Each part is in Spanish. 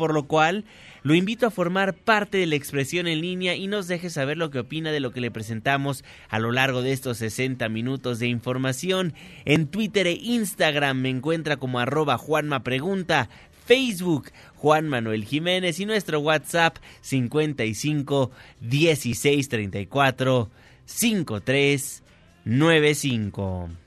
por lo cual lo invito a formar parte de la expresión en línea y nos deje saber lo que opina de lo que le presentamos a lo largo de estos 60 minutos de información. En Twitter e Instagram me encuentra como arroba Juanma Pregunta, Facebook Juan Manuel Jiménez y nuestro WhatsApp 55 16 34 53 95.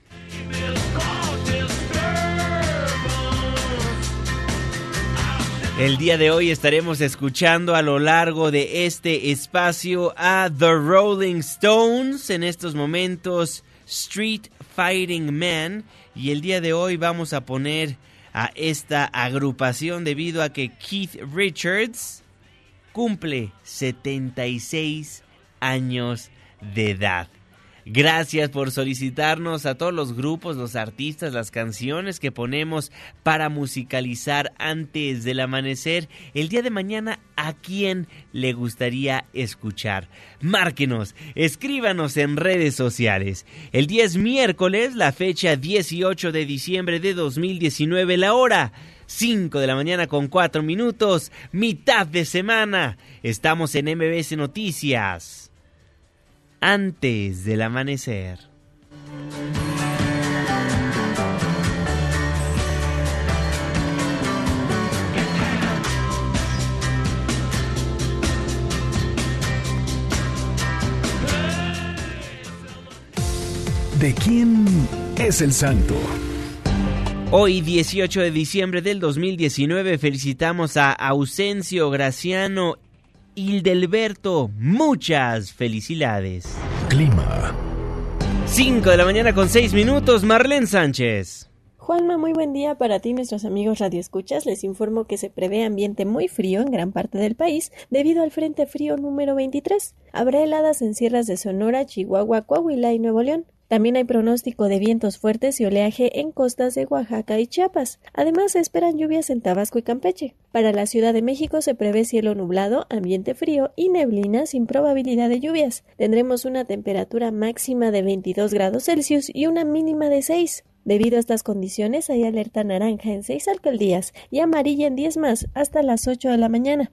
El día de hoy estaremos escuchando a lo largo de este espacio a The Rolling Stones, en estos momentos Street Fighting Man, y el día de hoy vamos a poner a esta agrupación debido a que Keith Richards cumple 76 años de edad. Gracias por solicitarnos a todos los grupos, los artistas, las canciones que ponemos para musicalizar antes del amanecer. El día de mañana, ¿a quién le gustaría escuchar? Márquenos, escríbanos en redes sociales. El día es miércoles, la fecha 18 de diciembre de 2019, la hora. 5 de la mañana con 4 minutos, mitad de semana. Estamos en MBS Noticias antes del amanecer. ¿De quién es el santo? Hoy, 18 de diciembre del 2019, felicitamos a Ausencio Graciano Hildelberto, muchas felicidades. Clima. 5 de la mañana con 6 minutos, Marlene Sánchez. Juanma, muy buen día para ti, nuestros amigos radioescuchas. Les informo que se prevé ambiente muy frío en gran parte del país debido al Frente Frío número 23. Habrá heladas en sierras de Sonora, Chihuahua, Coahuila y Nuevo León. También hay pronóstico de vientos fuertes y oleaje en costas de Oaxaca y Chiapas. Además, se esperan lluvias en Tabasco y Campeche. Para la Ciudad de México se prevé cielo nublado, ambiente frío y neblina sin probabilidad de lluvias. Tendremos una temperatura máxima de 22 grados Celsius y una mínima de 6. Debido a estas condiciones hay alerta naranja en seis alcaldías y amarilla en 10 más hasta las 8 de la mañana.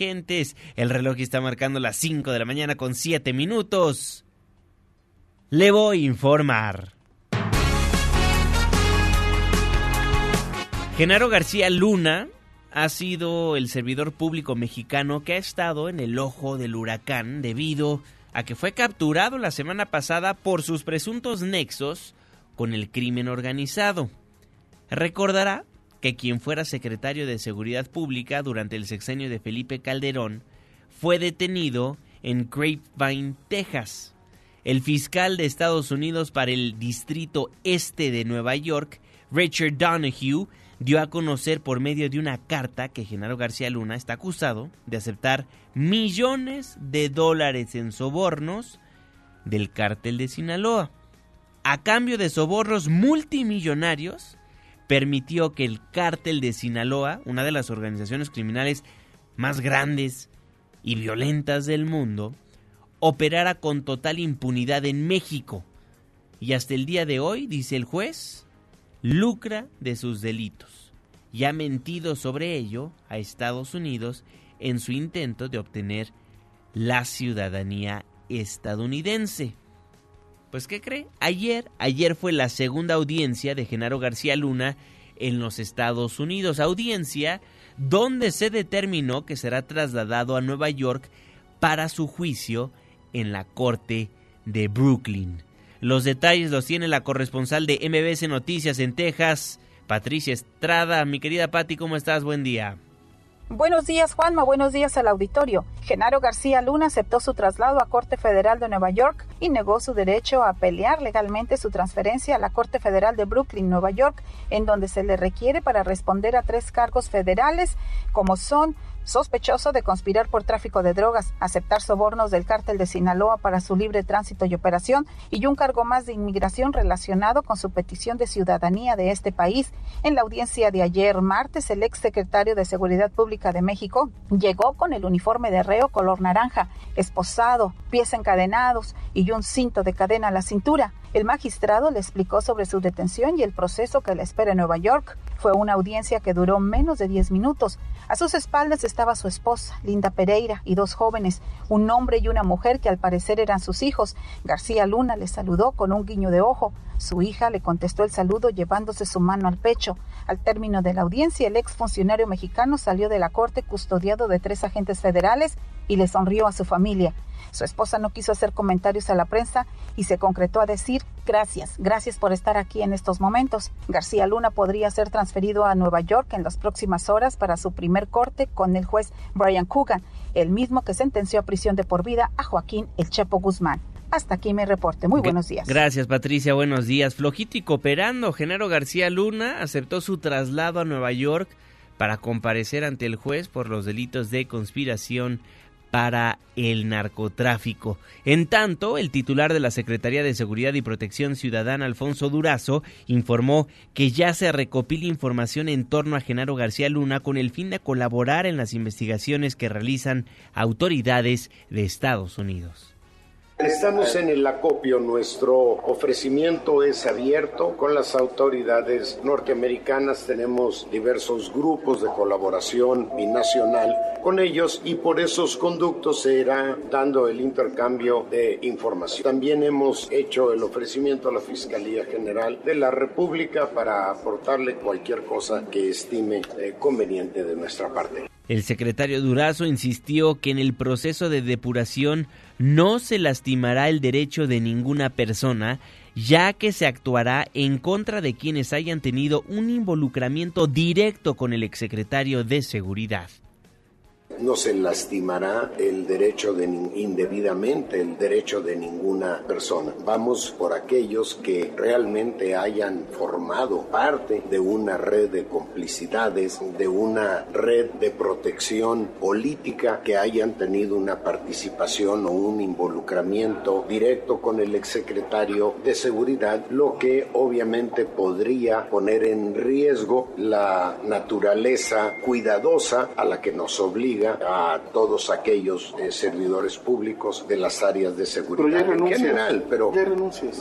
el reloj está marcando las 5 de la mañana con 7 minutos. Le voy a informar. Genaro García Luna ha sido el servidor público mexicano que ha estado en el ojo del huracán debido a que fue capturado la semana pasada por sus presuntos nexos con el crimen organizado. Recordará que quien fuera secretario de Seguridad Pública durante el sexenio de Felipe Calderón fue detenido en Grapevine, Texas. El fiscal de Estados Unidos para el Distrito Este de Nueva York, Richard Donahue, dio a conocer por medio de una carta que Genaro García Luna está acusado de aceptar millones de dólares en sobornos del cártel de Sinaloa. A cambio de sobornos multimillonarios, permitió que el cártel de Sinaloa, una de las organizaciones criminales más grandes y violentas del mundo, operara con total impunidad en México. Y hasta el día de hoy, dice el juez, lucra de sus delitos y ha mentido sobre ello a Estados Unidos en su intento de obtener la ciudadanía estadounidense. Pues ¿qué cree? Ayer, ayer fue la segunda audiencia de Genaro García Luna en los Estados Unidos, audiencia donde se determinó que será trasladado a Nueva York para su juicio en la Corte de Brooklyn. Los detalles los tiene la corresponsal de MBC Noticias en Texas, Patricia Estrada. Mi querida Patti, ¿cómo estás? Buen día. Buenos días, Juanma. Buenos días al auditorio. Genaro García Luna aceptó su traslado a Corte Federal de Nueva York y negó su derecho a pelear legalmente su transferencia a la Corte Federal de Brooklyn, Nueva York, en donde se le requiere para responder a tres cargos federales, como son sospechoso de conspirar por tráfico de drogas, aceptar sobornos del cártel de Sinaloa para su libre tránsito y operación y un cargo más de inmigración relacionado con su petición de ciudadanía de este país. En la audiencia de ayer martes, el ex secretario de Seguridad Pública de México llegó con el uniforme de reo color naranja, esposado, pies encadenados y un cinto de cadena a la cintura. El magistrado le explicó sobre su detención y el proceso que le espera en Nueva York. Fue una audiencia que duró menos de 10 minutos. A sus espaldas estaba su esposa, Linda Pereira, y dos jóvenes, un hombre y una mujer que al parecer eran sus hijos. García Luna le saludó con un guiño de ojo. Su hija le contestó el saludo llevándose su mano al pecho. Al término de la audiencia, el ex funcionario mexicano salió de la corte custodiado de tres agentes federales y le sonrió a su familia. Su esposa no quiso hacer comentarios a la prensa y se concretó a decir gracias, gracias por estar aquí en estos momentos. García Luna podría ser transferido a Nueva York en las próximas horas para su primer corte con el juez Brian Coogan, el mismo que sentenció a prisión de por vida a Joaquín El Chepo Guzmán. Hasta aquí mi reporte. Muy buenos días. Gracias, Patricia. Buenos días. Flojito y cooperando, Genaro García Luna aceptó su traslado a Nueva York para comparecer ante el juez por los delitos de conspiración para el narcotráfico. En tanto, el titular de la Secretaría de Seguridad y Protección Ciudadana, Alfonso Durazo, informó que ya se recopila información en torno a Genaro García Luna con el fin de colaborar en las investigaciones que realizan autoridades de Estados Unidos. Estamos en el acopio, nuestro ofrecimiento es abierto con las autoridades norteamericanas, tenemos diversos grupos de colaboración binacional con ellos y por esos conductos se irá dando el intercambio de información. También hemos hecho el ofrecimiento a la Fiscalía General de la República para aportarle cualquier cosa que estime eh, conveniente de nuestra parte. El secretario Durazo insistió que en el proceso de depuración no se lastimará el derecho de ninguna persona, ya que se actuará en contra de quienes hayan tenido un involucramiento directo con el exsecretario de Seguridad no se lastimará el derecho de indebidamente el derecho de ninguna persona. Vamos por aquellos que realmente hayan formado parte de una red de complicidades, de una red de protección política que hayan tenido una participación o un involucramiento directo con el exsecretario de seguridad, lo que obviamente podría poner en riesgo la naturaleza cuidadosa a la que nos obliga a todos aquellos eh, servidores públicos de las áreas de seguridad en general, pero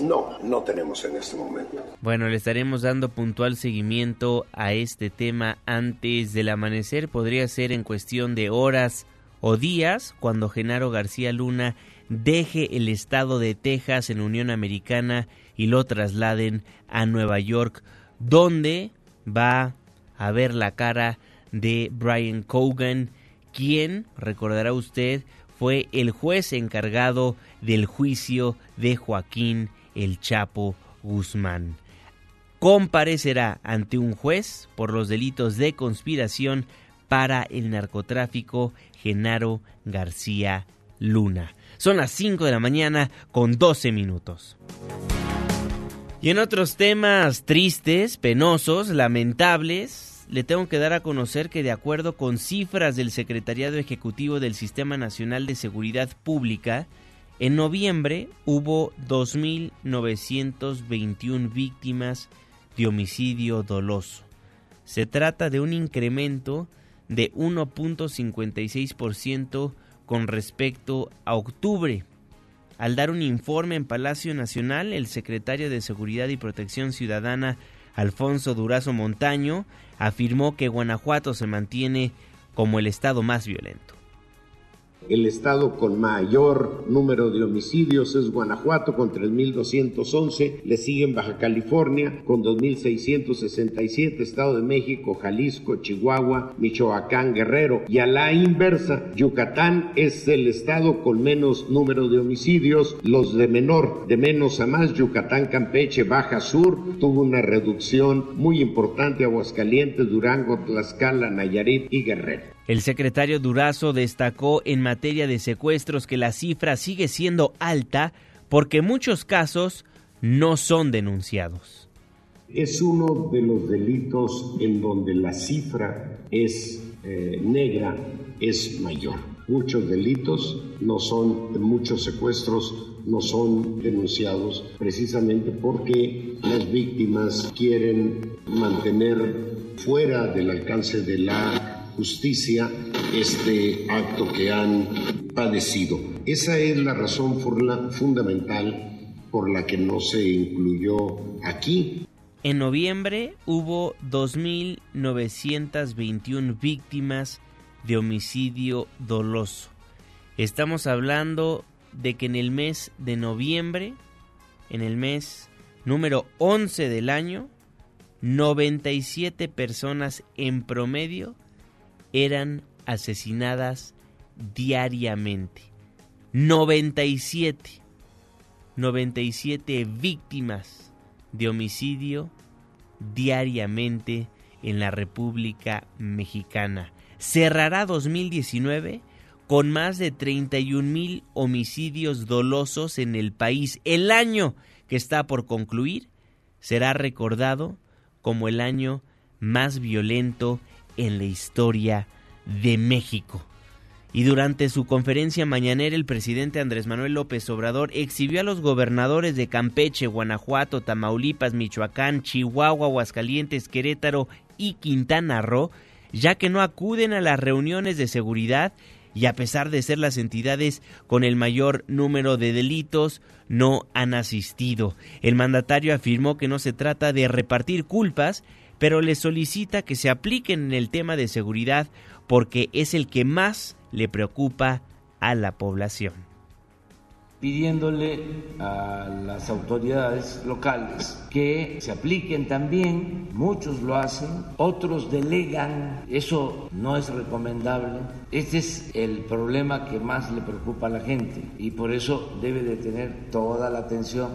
no, no tenemos en este momento. Bueno, le estaremos dando puntual seguimiento a este tema antes del amanecer, podría ser en cuestión de horas o días cuando Genaro García Luna deje el estado de Texas en Unión Americana y lo trasladen a Nueva York, donde va a ver la cara de Brian Cogan quien, recordará usted, fue el juez encargado del juicio de Joaquín El Chapo Guzmán. Comparecerá ante un juez por los delitos de conspiración para el narcotráfico Genaro García Luna. Son las 5 de la mañana con 12 minutos. Y en otros temas tristes, penosos, lamentables, le tengo que dar a conocer que de acuerdo con cifras del Secretariado Ejecutivo del Sistema Nacional de Seguridad Pública, en noviembre hubo 2.921 víctimas de homicidio doloso. Se trata de un incremento de 1.56% con respecto a octubre. Al dar un informe en Palacio Nacional, el secretario de Seguridad y Protección Ciudadana, Alfonso Durazo Montaño, afirmó que Guanajuato se mantiene como el estado más violento. El estado con mayor número de homicidios es Guanajuato con 3.211, le siguen Baja California con 2.667, Estado de México, Jalisco, Chihuahua, Michoacán, Guerrero. Y a la inversa, Yucatán es el estado con menos número de homicidios, los de menor, de menos a más, Yucatán, Campeche, Baja Sur, tuvo una reducción muy importante, Aguascalientes, Durango, Tlaxcala, Nayarit y Guerrero. El secretario Durazo destacó en materia de secuestros que la cifra sigue siendo alta porque muchos casos no son denunciados. Es uno de los delitos en donde la cifra es eh, negra, es mayor. Muchos delitos no son, muchos secuestros no son denunciados precisamente porque las víctimas quieren mantener fuera del alcance de la justicia este acto que han padecido. Esa es la razón fundamental por la que no se incluyó aquí. En noviembre hubo 2.921 víctimas de homicidio doloso. Estamos hablando de que en el mes de noviembre, en el mes número 11 del año, 97 personas en promedio eran asesinadas diariamente. 97. 97 víctimas de homicidio diariamente en la República Mexicana. Cerrará 2019 con más de 31 mil homicidios dolosos en el país. El año que está por concluir será recordado como el año más violento en la historia de México. Y durante su conferencia mañanera el presidente Andrés Manuel López Obrador exhibió a los gobernadores de Campeche, Guanajuato, Tamaulipas, Michoacán, Chihuahua, Aguascalientes, Querétaro y Quintana Roo, ya que no acuden a las reuniones de seguridad y a pesar de ser las entidades con el mayor número de delitos, no han asistido. El mandatario afirmó que no se trata de repartir culpas, pero le solicita que se apliquen en el tema de seguridad porque es el que más le preocupa a la población. Pidiéndole a las autoridades locales que se apliquen también, muchos lo hacen, otros delegan, eso no es recomendable. Este es el problema que más le preocupa a la gente y por eso debe de tener toda la atención.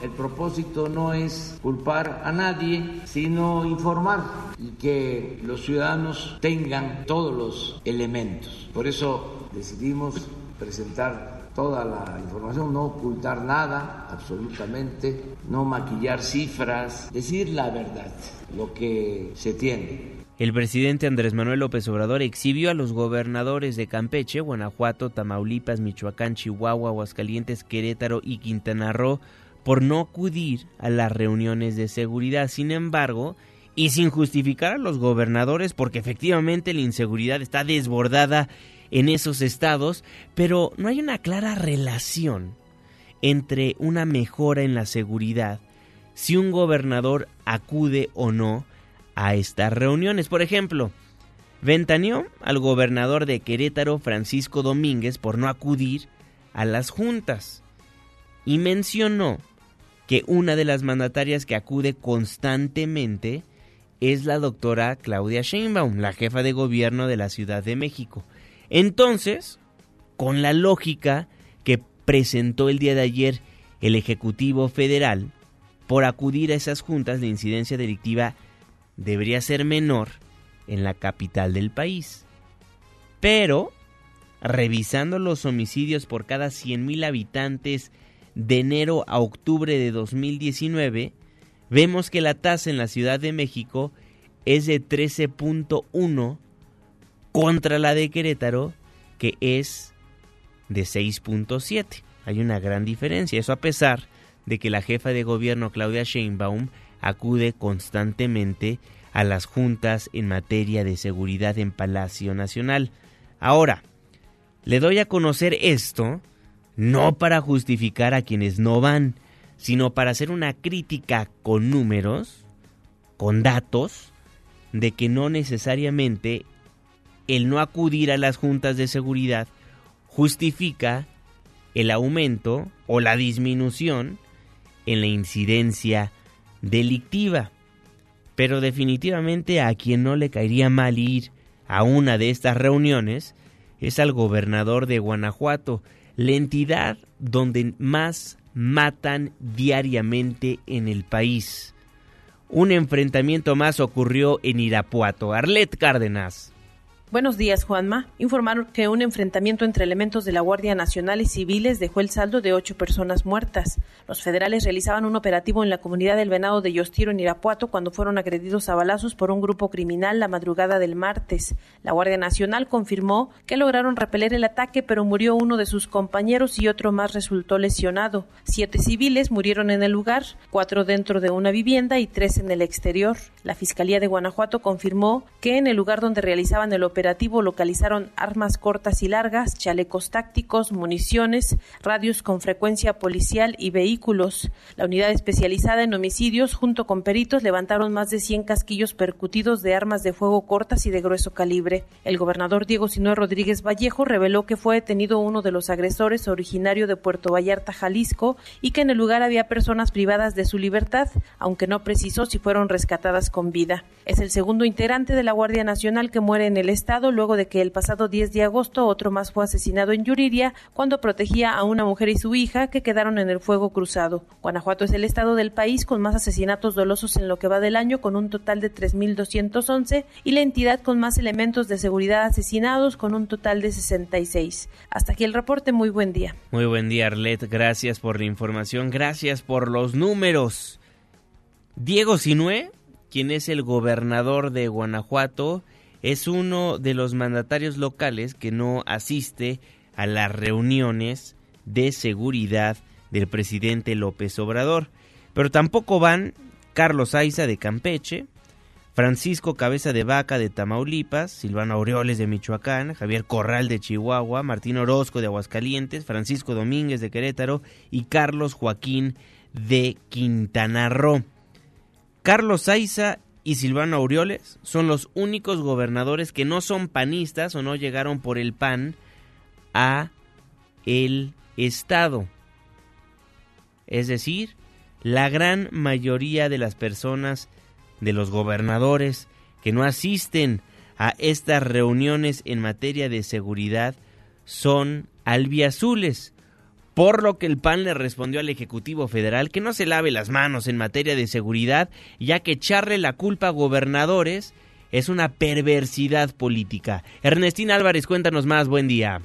El propósito no es culpar a nadie, sino informar y que los ciudadanos tengan todos los elementos. Por eso decidimos presentar toda la información, no ocultar nada, absolutamente, no maquillar cifras, decir la verdad, lo que se tiene. El presidente Andrés Manuel López Obrador exhibió a los gobernadores de Campeche, Guanajuato, Tamaulipas, Michoacán, Chihuahua, Aguascalientes, Querétaro y Quintana Roo por no acudir a las reuniones de seguridad. Sin embargo, y sin justificar a los gobernadores, porque efectivamente la inseguridad está desbordada en esos estados, pero no hay una clara relación entre una mejora en la seguridad si un gobernador acude o no a estas reuniones. Por ejemplo, ventaneó al gobernador de Querétaro, Francisco Domínguez, por no acudir a las juntas y mencionó que una de las mandatarias que acude constantemente es la doctora Claudia Sheinbaum, la jefa de gobierno de la Ciudad de México. Entonces, con la lógica que presentó el día de ayer el Ejecutivo Federal, por acudir a esas juntas de incidencia delictiva debería ser menor en la capital del país. Pero, revisando los homicidios por cada 100.000 habitantes de enero a octubre de 2019, vemos que la tasa en la Ciudad de México es de 13.1 contra la de Querétaro, que es de 6.7. Hay una gran diferencia, eso a pesar de que la jefa de gobierno Claudia Sheinbaum acude constantemente a las juntas en materia de seguridad en Palacio Nacional. Ahora, le doy a conocer esto no para justificar a quienes no van, sino para hacer una crítica con números, con datos, de que no necesariamente el no acudir a las juntas de seguridad justifica el aumento o la disminución en la incidencia delictiva. Pero definitivamente a quien no le caería mal ir a una de estas reuniones es al gobernador de Guanajuato, la entidad donde más matan diariamente en el país. Un enfrentamiento más ocurrió en Irapuato. Arlet Cárdenas. Buenos días, Juanma. Informaron que un enfrentamiento entre elementos de la Guardia Nacional y civiles dejó el saldo de ocho personas muertas. Los federales realizaban un operativo en la comunidad del Venado de Yostiro en Irapuato cuando fueron agredidos a balazos por un grupo criminal la madrugada del martes. La Guardia Nacional confirmó que lograron repeler el ataque, pero murió uno de sus compañeros y otro más resultó lesionado. Siete civiles murieron en el lugar, cuatro dentro de una vivienda y tres en el exterior. La Fiscalía de Guanajuato confirmó que en el lugar donde realizaban el operativo operativo localizaron armas cortas y largas, chalecos tácticos, municiones, radios con frecuencia policial y vehículos. La unidad especializada en homicidios, junto con peritos, levantaron más de 100 casquillos percutidos de armas de fuego cortas y de grueso calibre. El gobernador Diego Sinue Rodríguez Vallejo reveló que fue detenido uno de los agresores originario de Puerto Vallarta, Jalisco, y que en el lugar había personas privadas de su libertad, aunque no precisó si fueron rescatadas con vida. Es el segundo integrante de la Guardia Nacional que muere en el estado luego de que el pasado 10 de agosto otro más fue asesinado en Yuriria cuando protegía a una mujer y su hija que quedaron en el fuego cruzado. Guanajuato es el estado del país con más asesinatos dolosos en lo que va del año con un total de 3.211 y la entidad con más elementos de seguridad asesinados con un total de 66. Hasta aquí el reporte, muy buen día. Muy buen día Arlet, gracias por la información, gracias por los números. Diego Sinué, quien es el gobernador de Guanajuato, es uno de los mandatarios locales que no asiste a las reuniones de seguridad del presidente López Obrador. Pero tampoco van Carlos Aiza de Campeche, Francisco Cabeza de Vaca de Tamaulipas, Silvano Aureoles de Michoacán, Javier Corral de Chihuahua, Martín Orozco de Aguascalientes, Francisco Domínguez de Querétaro y Carlos Joaquín de Quintana Roo. Carlos Aiza y Silvano Aureoles son los únicos gobernadores que no son panistas o no llegaron por el PAN a el Estado. Es decir, la gran mayoría de las personas, de los gobernadores que no asisten a estas reuniones en materia de seguridad son albiazules por lo que el PAN le respondió al Ejecutivo Federal que no se lave las manos en materia de seguridad, ya que echarle la culpa a gobernadores es una perversidad política. Ernestina Álvarez, cuéntanos más, buen día.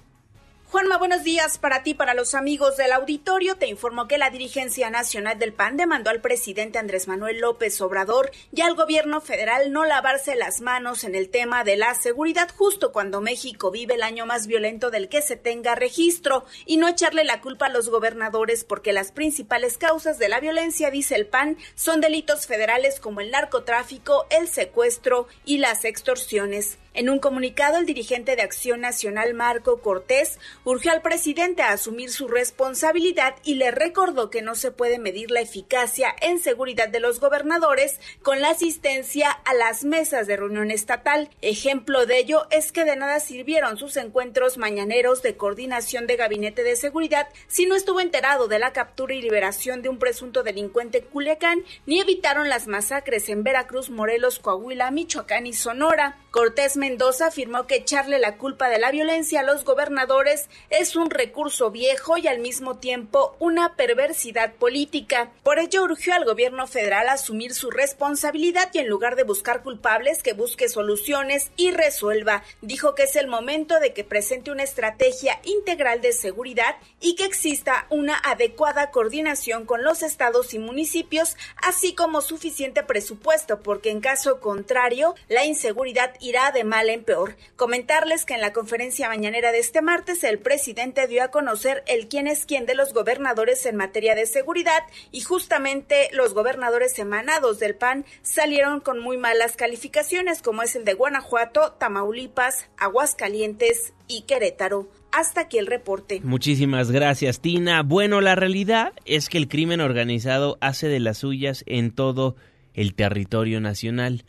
Juanma, buenos días para ti, para los amigos del auditorio. Te informo que la dirigencia nacional del PAN demandó al presidente Andrés Manuel López Obrador y al gobierno federal no lavarse las manos en el tema de la seguridad justo cuando México vive el año más violento del que se tenga registro y no echarle la culpa a los gobernadores porque las principales causas de la violencia, dice el PAN, son delitos federales como el narcotráfico, el secuestro y las extorsiones. En un comunicado, el dirigente de Acción Nacional, Marco Cortés, urgió al presidente a asumir su responsabilidad y le recordó que no se puede medir la eficacia en seguridad de los gobernadores con la asistencia a las mesas de reunión estatal. Ejemplo de ello es que de nada sirvieron sus encuentros mañaneros de coordinación de gabinete de seguridad si no estuvo enterado de la captura y liberación de un presunto delincuente en Culiacán, ni evitaron las masacres en Veracruz, Morelos, Coahuila, Michoacán y Sonora. Cortés Mendoza afirmó que echarle la culpa de la violencia a los gobernadores es un recurso viejo y al mismo tiempo una perversidad política. Por ello urgió al gobierno federal a asumir su responsabilidad y en lugar de buscar culpables que busque soluciones y resuelva. Dijo que es el momento de que presente una estrategia integral de seguridad y que exista una adecuada coordinación con los estados y municipios, así como suficiente presupuesto, porque en caso contrario, la inseguridad irá de mal en peor. Comentarles que en la conferencia mañanera de este martes el presidente dio a conocer el quién es quién de los gobernadores en materia de seguridad y justamente los gobernadores emanados del PAN salieron con muy malas calificaciones como es el de Guanajuato, Tamaulipas, Aguascalientes y Querétaro. Hasta aquí el reporte. Muchísimas gracias, Tina. Bueno, la realidad es que el crimen organizado hace de las suyas en todo el territorio nacional.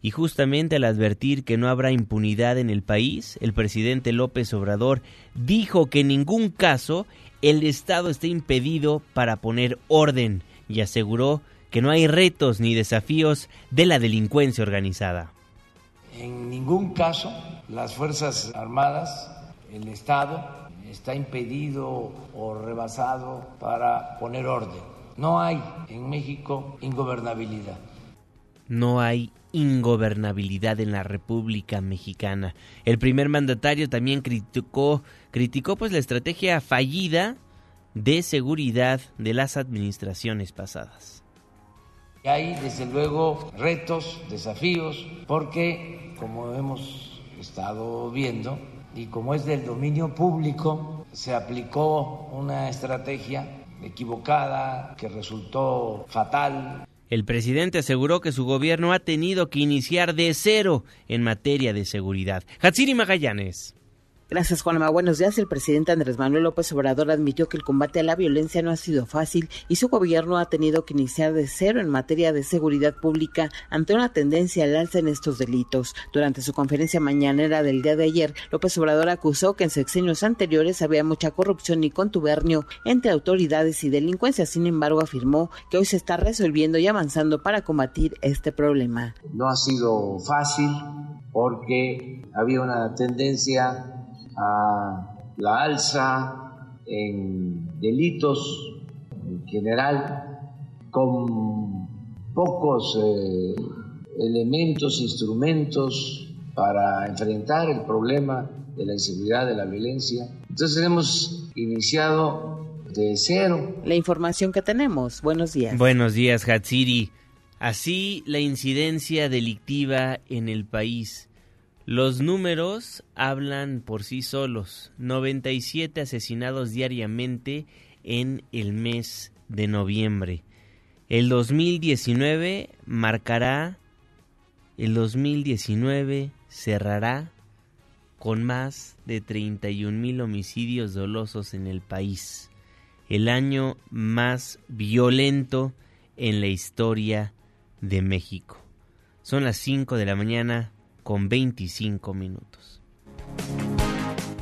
Y justamente al advertir que no habrá impunidad en el país, el presidente López Obrador dijo que en ningún caso el Estado está impedido para poner orden y aseguró que no hay retos ni desafíos de la delincuencia organizada. En ningún caso las Fuerzas Armadas, el Estado, está impedido o rebasado para poner orden. No hay en México ingobernabilidad no hay ingobernabilidad en la República Mexicana. El primer mandatario también criticó, criticó pues la estrategia fallida de seguridad de las administraciones pasadas. Hay desde luego retos, desafíos, porque como hemos estado viendo y como es del dominio público, se aplicó una estrategia equivocada que resultó fatal el presidente aseguró que su gobierno ha tenido que iniciar de cero en materia de seguridad. Hatsiri Magallanes. Gracias, Juanma. Buenos días. El presidente Andrés Manuel López Obrador admitió que el combate a la violencia no ha sido fácil y su gobierno ha tenido que iniciar de cero en materia de seguridad pública ante una tendencia al alza en estos delitos. Durante su conferencia mañanera del día de ayer, López Obrador acusó que en sexenios anteriores había mucha corrupción y contubernio entre autoridades y delincuencia. Sin embargo, afirmó que hoy se está resolviendo y avanzando para combatir este problema. No ha sido fácil porque había una tendencia a la alza en delitos en general con pocos eh, elementos, instrumentos para enfrentar el problema de la inseguridad, de la violencia. Entonces hemos iniciado de cero. La información que tenemos. Buenos días. Buenos días, Hatsiri. Así la incidencia delictiva en el país los números hablan por sí solos. 97 asesinados diariamente en el mes de noviembre. El 2019 marcará, el 2019 cerrará con más de 31 mil homicidios dolosos en el país. El año más violento en la historia de México. Son las 5 de la mañana con 25 minutos.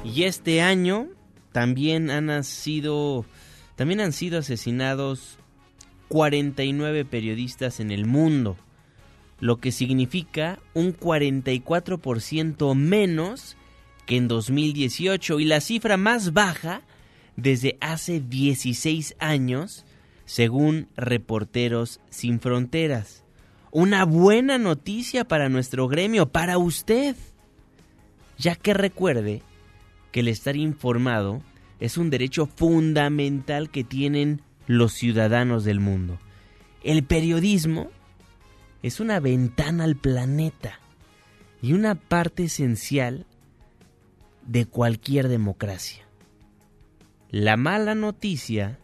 Y este año también han sido también han sido asesinados 49 periodistas en el mundo, lo que significa un 44% menos que en 2018 y la cifra más baja desde hace 16 años, según Reporteros Sin Fronteras una buena noticia para nuestro gremio, para usted, ya que recuerde que el estar informado es un derecho fundamental que tienen los ciudadanos del mundo. El periodismo es una ventana al planeta y una parte esencial de cualquier democracia. La mala noticia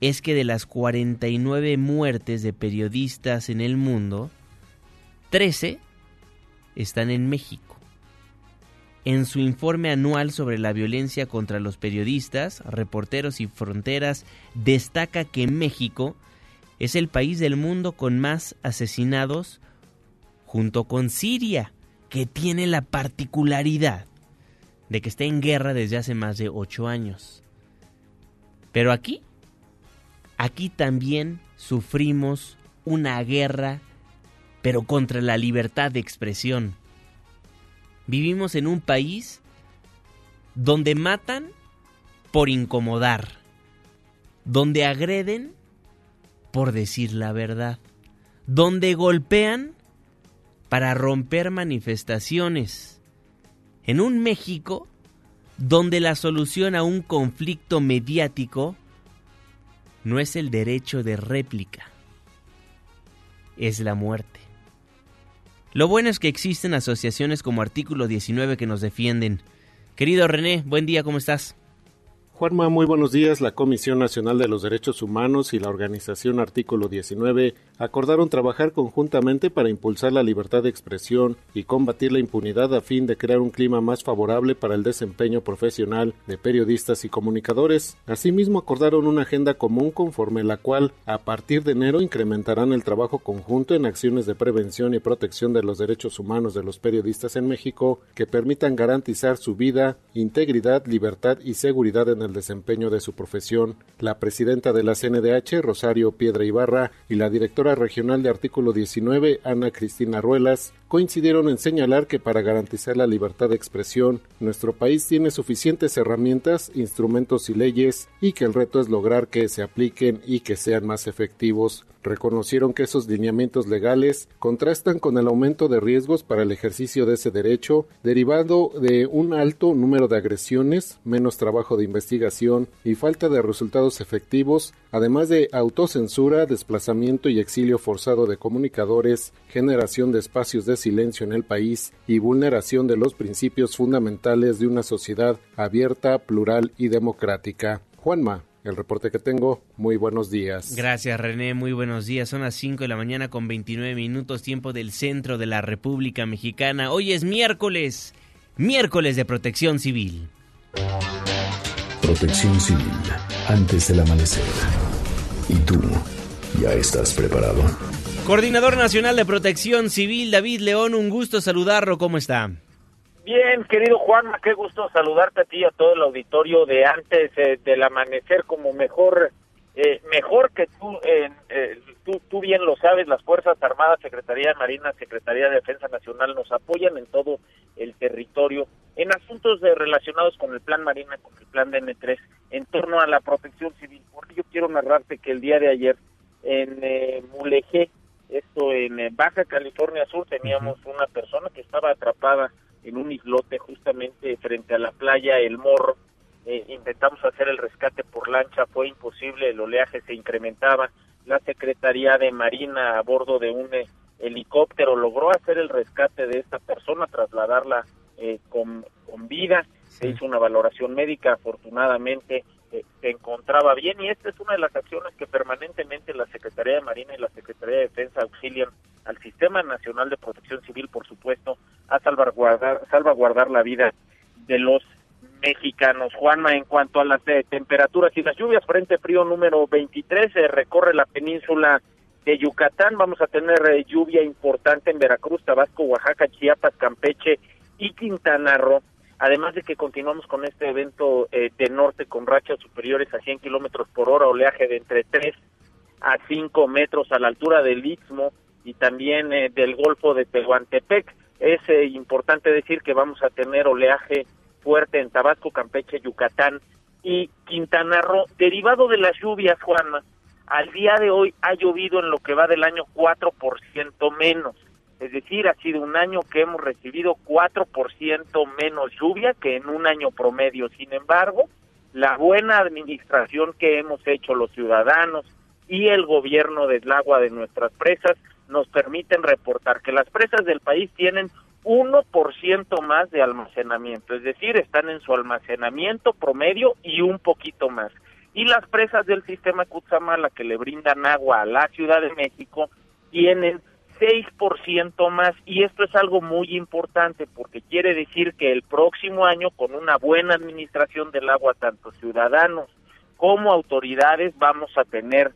es que de las 49 muertes de periodistas en el mundo, 13 están en México. En su informe anual sobre la violencia contra los periodistas, Reporteros y Fronteras destaca que México es el país del mundo con más asesinados junto con Siria, que tiene la particularidad de que está en guerra desde hace más de ocho años. Pero aquí Aquí también sufrimos una guerra, pero contra la libertad de expresión. Vivimos en un país donde matan por incomodar, donde agreden por decir la verdad, donde golpean para romper manifestaciones. En un México donde la solución a un conflicto mediático no es el derecho de réplica, es la muerte. Lo bueno es que existen asociaciones como Artículo 19 que nos defienden. Querido René, buen día, ¿cómo estás? Juanma, muy buenos días. La Comisión Nacional de los Derechos Humanos y la organización Artículo 19 acordaron trabajar conjuntamente para impulsar la libertad de expresión y combatir la impunidad a fin de crear un clima más favorable para el desempeño profesional de periodistas y comunicadores. Asimismo, acordaron una agenda común conforme la cual, a partir de enero, incrementarán el trabajo conjunto en acciones de prevención y protección de los derechos humanos de los periodistas en México que permitan garantizar su vida, integridad, libertad y seguridad en el el desempeño de su profesión, la presidenta de la CNDH, Rosario Piedra Ibarra, y la directora regional de Artículo 19, Ana Cristina Ruelas, coincidieron en señalar que para garantizar la libertad de expresión, nuestro país tiene suficientes herramientas, instrumentos y leyes, y que el reto es lograr que se apliquen y que sean más efectivos. Reconocieron que esos lineamientos legales contrastan con el aumento de riesgos para el ejercicio de ese derecho, derivado de un alto número de agresiones, menos trabajo de investigación y falta de resultados efectivos, además de autocensura, desplazamiento y exilio forzado de comunicadores, generación de espacios de silencio en el país y vulneración de los principios fundamentales de una sociedad abierta, plural y democrática. Juanma, el reporte que tengo. Muy buenos días. Gracias René, muy buenos días. Son las 5 de la mañana con 29 minutos tiempo del centro de la República Mexicana. Hoy es miércoles, miércoles de protección civil. Protección civil, antes del amanecer. ¿Y tú ya estás preparado? Coordinador Nacional de Protección Civil, David León, un gusto saludarlo. ¿Cómo está? Bien, querido Juanma, qué gusto saludarte a ti y a todo el auditorio de antes eh, del amanecer como mejor eh, mejor que tú, eh, tú, tú bien lo sabes, las Fuerzas Armadas, Secretaría de Marina, Secretaría de Defensa Nacional nos apoyan en todo el territorio en asuntos de, relacionados con el Plan Marina, con el Plan DN3, en torno a la protección civil. Porque yo quiero narrarte que el día de ayer en eh, Mulegé, esto en Baja California Sur, teníamos una persona que estaba atrapada en un islote justamente frente a la playa El Morro. Eh, intentamos hacer el rescate por lancha, fue imposible, el oleaje se incrementaba. La Secretaría de Marina a bordo de un eh, helicóptero logró hacer el rescate de esta persona, trasladarla eh, con, con, vida. Se hizo una valoración médica, afortunadamente se encontraba bien y esta es una de las acciones que permanentemente la Secretaría de Marina y la Secretaría de Defensa auxilian al Sistema Nacional de Protección Civil, por supuesto, a salvaguardar, salvaguardar la vida de los mexicanos. Juanma, en cuanto a las eh, temperaturas y las lluvias, frente frío número 23 se recorre la península de Yucatán. Vamos a tener eh, lluvia importante en Veracruz, Tabasco, Oaxaca, Chiapas, Campeche y Quintana Roo. Además de que continuamos con este evento eh, de norte con rachas superiores a 100 kilómetros por hora, oleaje de entre 3 a 5 metros a la altura del Istmo y también del Golfo de Tehuantepec. Es importante decir que vamos a tener oleaje fuerte en Tabasco, Campeche, Yucatán y Quintana Roo. Derivado de las lluvias, Juana, al día de hoy ha llovido en lo que va del año 4% menos. Es decir, ha sido un año que hemos recibido 4% menos lluvia que en un año promedio. Sin embargo, la buena administración que hemos hecho los ciudadanos y el gobierno del agua de nuestras presas nos permiten reportar que las presas del país tienen 1% más de almacenamiento, es decir, están en su almacenamiento promedio y un poquito más. Y las presas del sistema Cutzamala que le brindan agua a la Ciudad de México tienen 6% más y esto es algo muy importante porque quiere decir que el próximo año con una buena administración del agua tanto ciudadanos como autoridades vamos a tener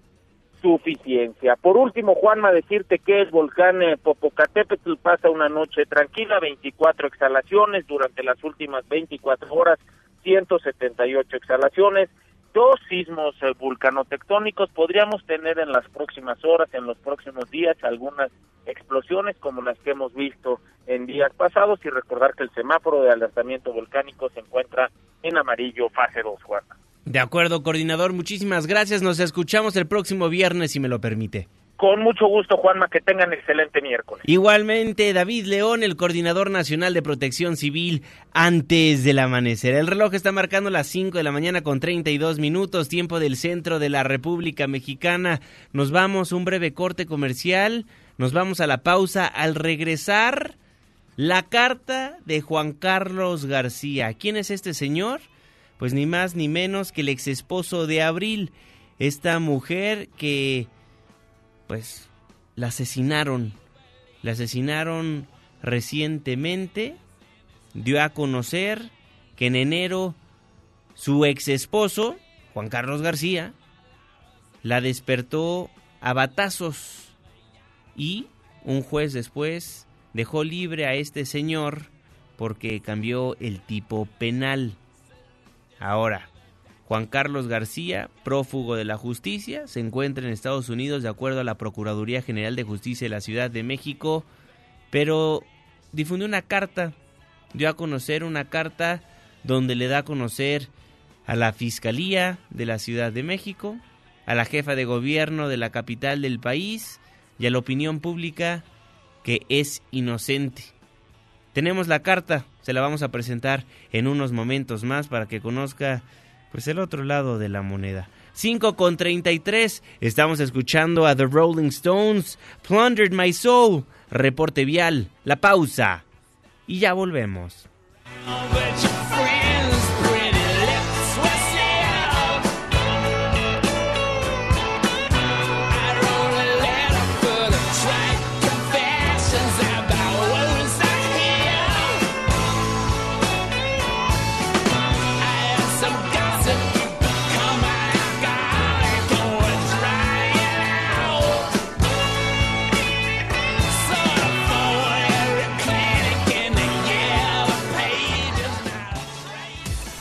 suficiencia. Por último, Juanma, decirte que el volcán eh, Popocatépetl pasa una noche tranquila, 24 exhalaciones durante las últimas 24 horas, 178 exhalaciones, dos sismos eh, vulcanotectónicos. Podríamos tener en las próximas horas, en los próximos días, algunas explosiones como las que hemos visto en días pasados y recordar que el semáforo de alertamiento volcánico se encuentra en amarillo fase 2, Juan. De acuerdo, coordinador, muchísimas gracias. Nos escuchamos el próximo viernes, si me lo permite. Con mucho gusto, Juanma, que tengan excelente miércoles. Igualmente, David León, el coordinador nacional de protección civil, antes del amanecer. El reloj está marcando las 5 de la mañana con 32 minutos, tiempo del centro de la República Mexicana. Nos vamos un breve corte comercial, nos vamos a la pausa. Al regresar, la carta de Juan Carlos García. ¿Quién es este señor? Pues ni más ni menos que el ex esposo de Abril, esta mujer que pues la asesinaron. La asesinaron recientemente. Dio a conocer que en enero su ex esposo, Juan Carlos García, la despertó a batazos y un juez después dejó libre a este señor porque cambió el tipo penal. Ahora, Juan Carlos García, prófugo de la justicia, se encuentra en Estados Unidos de acuerdo a la Procuraduría General de Justicia de la Ciudad de México, pero difundió una carta, dio a conocer una carta donde le da a conocer a la Fiscalía de la Ciudad de México, a la jefa de gobierno de la capital del país y a la opinión pública que es inocente. Tenemos la carta, se la vamos a presentar en unos momentos más para que conozca pues el otro lado de la moneda. 5 con 33, estamos escuchando a The Rolling Stones, Plundered My Soul, reporte vial, la pausa y ya volvemos.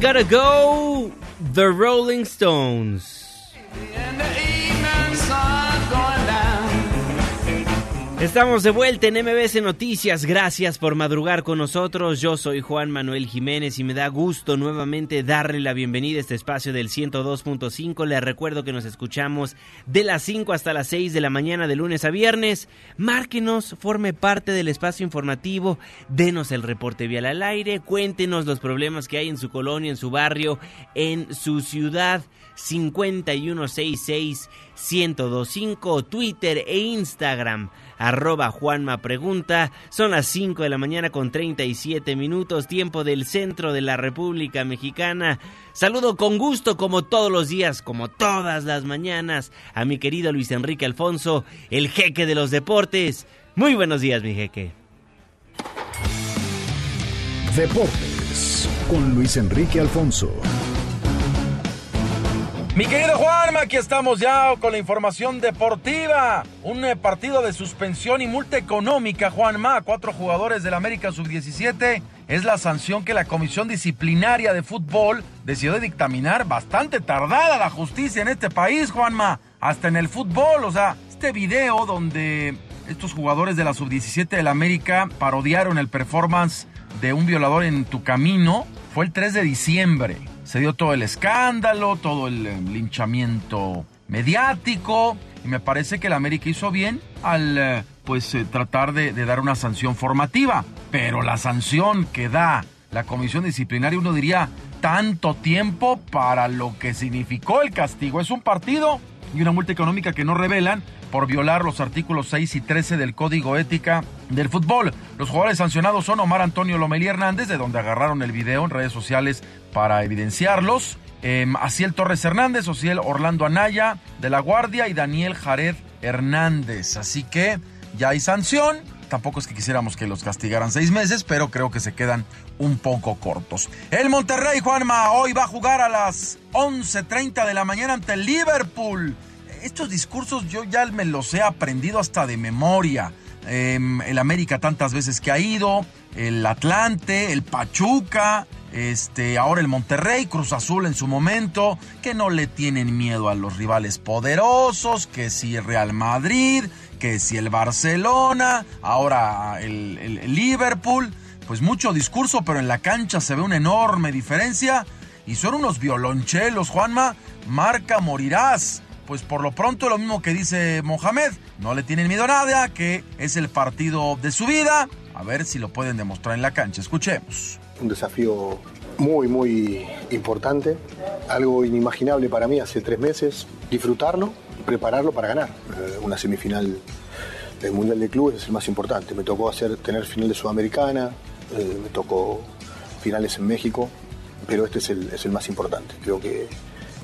Gotta Go, The Rolling Stones. Estamos de vuelta en MBS Noticias. Gracias por madrugar con nosotros. Yo soy Juan Manuel Jiménez y me da gusto nuevamente darle la bienvenida a este espacio del 102.5. Les recuerdo que nos escuchamos de las 5 hasta las 6 de la mañana de lunes a viernes. Márquenos, forme parte del espacio informativo, denos el reporte vial al aire, cuéntenos los problemas que hay en su colonia, en su barrio, en su ciudad. 5166-1025, Twitter e Instagram, arroba Juanma Pregunta. Son las 5 de la mañana con 37 minutos, tiempo del centro de la República Mexicana. Saludo con gusto, como todos los días, como todas las mañanas, a mi querido Luis Enrique Alfonso, el jeque de los deportes. Muy buenos días, mi jeque. Deportes con Luis Enrique Alfonso. Mi querido Juanma, aquí estamos ya con la información deportiva. Un eh, partido de suspensión y multa económica, Juanma, cuatro jugadores del América Sub-17. Es la sanción que la Comisión Disciplinaria de Fútbol decidió dictaminar. Bastante tardada la justicia en este país, Juanma. Hasta en el fútbol, o sea, este video donde estos jugadores de la Sub-17 del América parodiaron el performance de un violador en tu camino fue el 3 de diciembre se dio todo el escándalo, todo el eh, linchamiento mediático. Y me parece que el América hizo bien al eh, pues eh, tratar de, de dar una sanción formativa. Pero la sanción que da la comisión disciplinaria, uno diría, tanto tiempo para lo que significó el castigo. Es un partido y una multa económica que no revelan por violar los artículos 6 y 13 del Código Ética del Fútbol. Los jugadores sancionados son Omar Antonio Lomelí Hernández, de donde agarraron el video en redes sociales para evidenciarlos. Eh, Asiel Torres Hernández, Ociel Orlando Anaya de la Guardia y Daniel Jared Hernández. Así que ya hay sanción. Tampoco es que quisiéramos que los castigaran seis meses, pero creo que se quedan un poco cortos. El Monterrey, Juanma, hoy va a jugar a las 11.30 de la mañana ante el Liverpool. Estos discursos yo ya me los he aprendido hasta de memoria. Em, el América tantas veces que ha ido, el Atlante, el Pachuca, este, ahora el Monterrey, Cruz Azul en su momento, que no le tienen miedo a los rivales poderosos, que si el Real Madrid, que si el Barcelona, ahora el, Liverpool. Pues mucho discurso, pero en la cancha se ve una enorme diferencia. Y son unos violonchelos, Juanma. Marca, morirás. Pues por lo pronto lo mismo que dice Mohamed. No le tienen miedo a nada, que es el partido de su vida. A ver si lo pueden demostrar en la cancha. Escuchemos. Un desafío muy, muy importante. Algo inimaginable para mí hace tres meses. Disfrutarlo, prepararlo para ganar. Eh, una semifinal del Mundial de Clubes es el más importante. Me tocó hacer, tener final de Sudamericana, eh, me tocó finales en México, pero este es el, es el más importante. Creo que,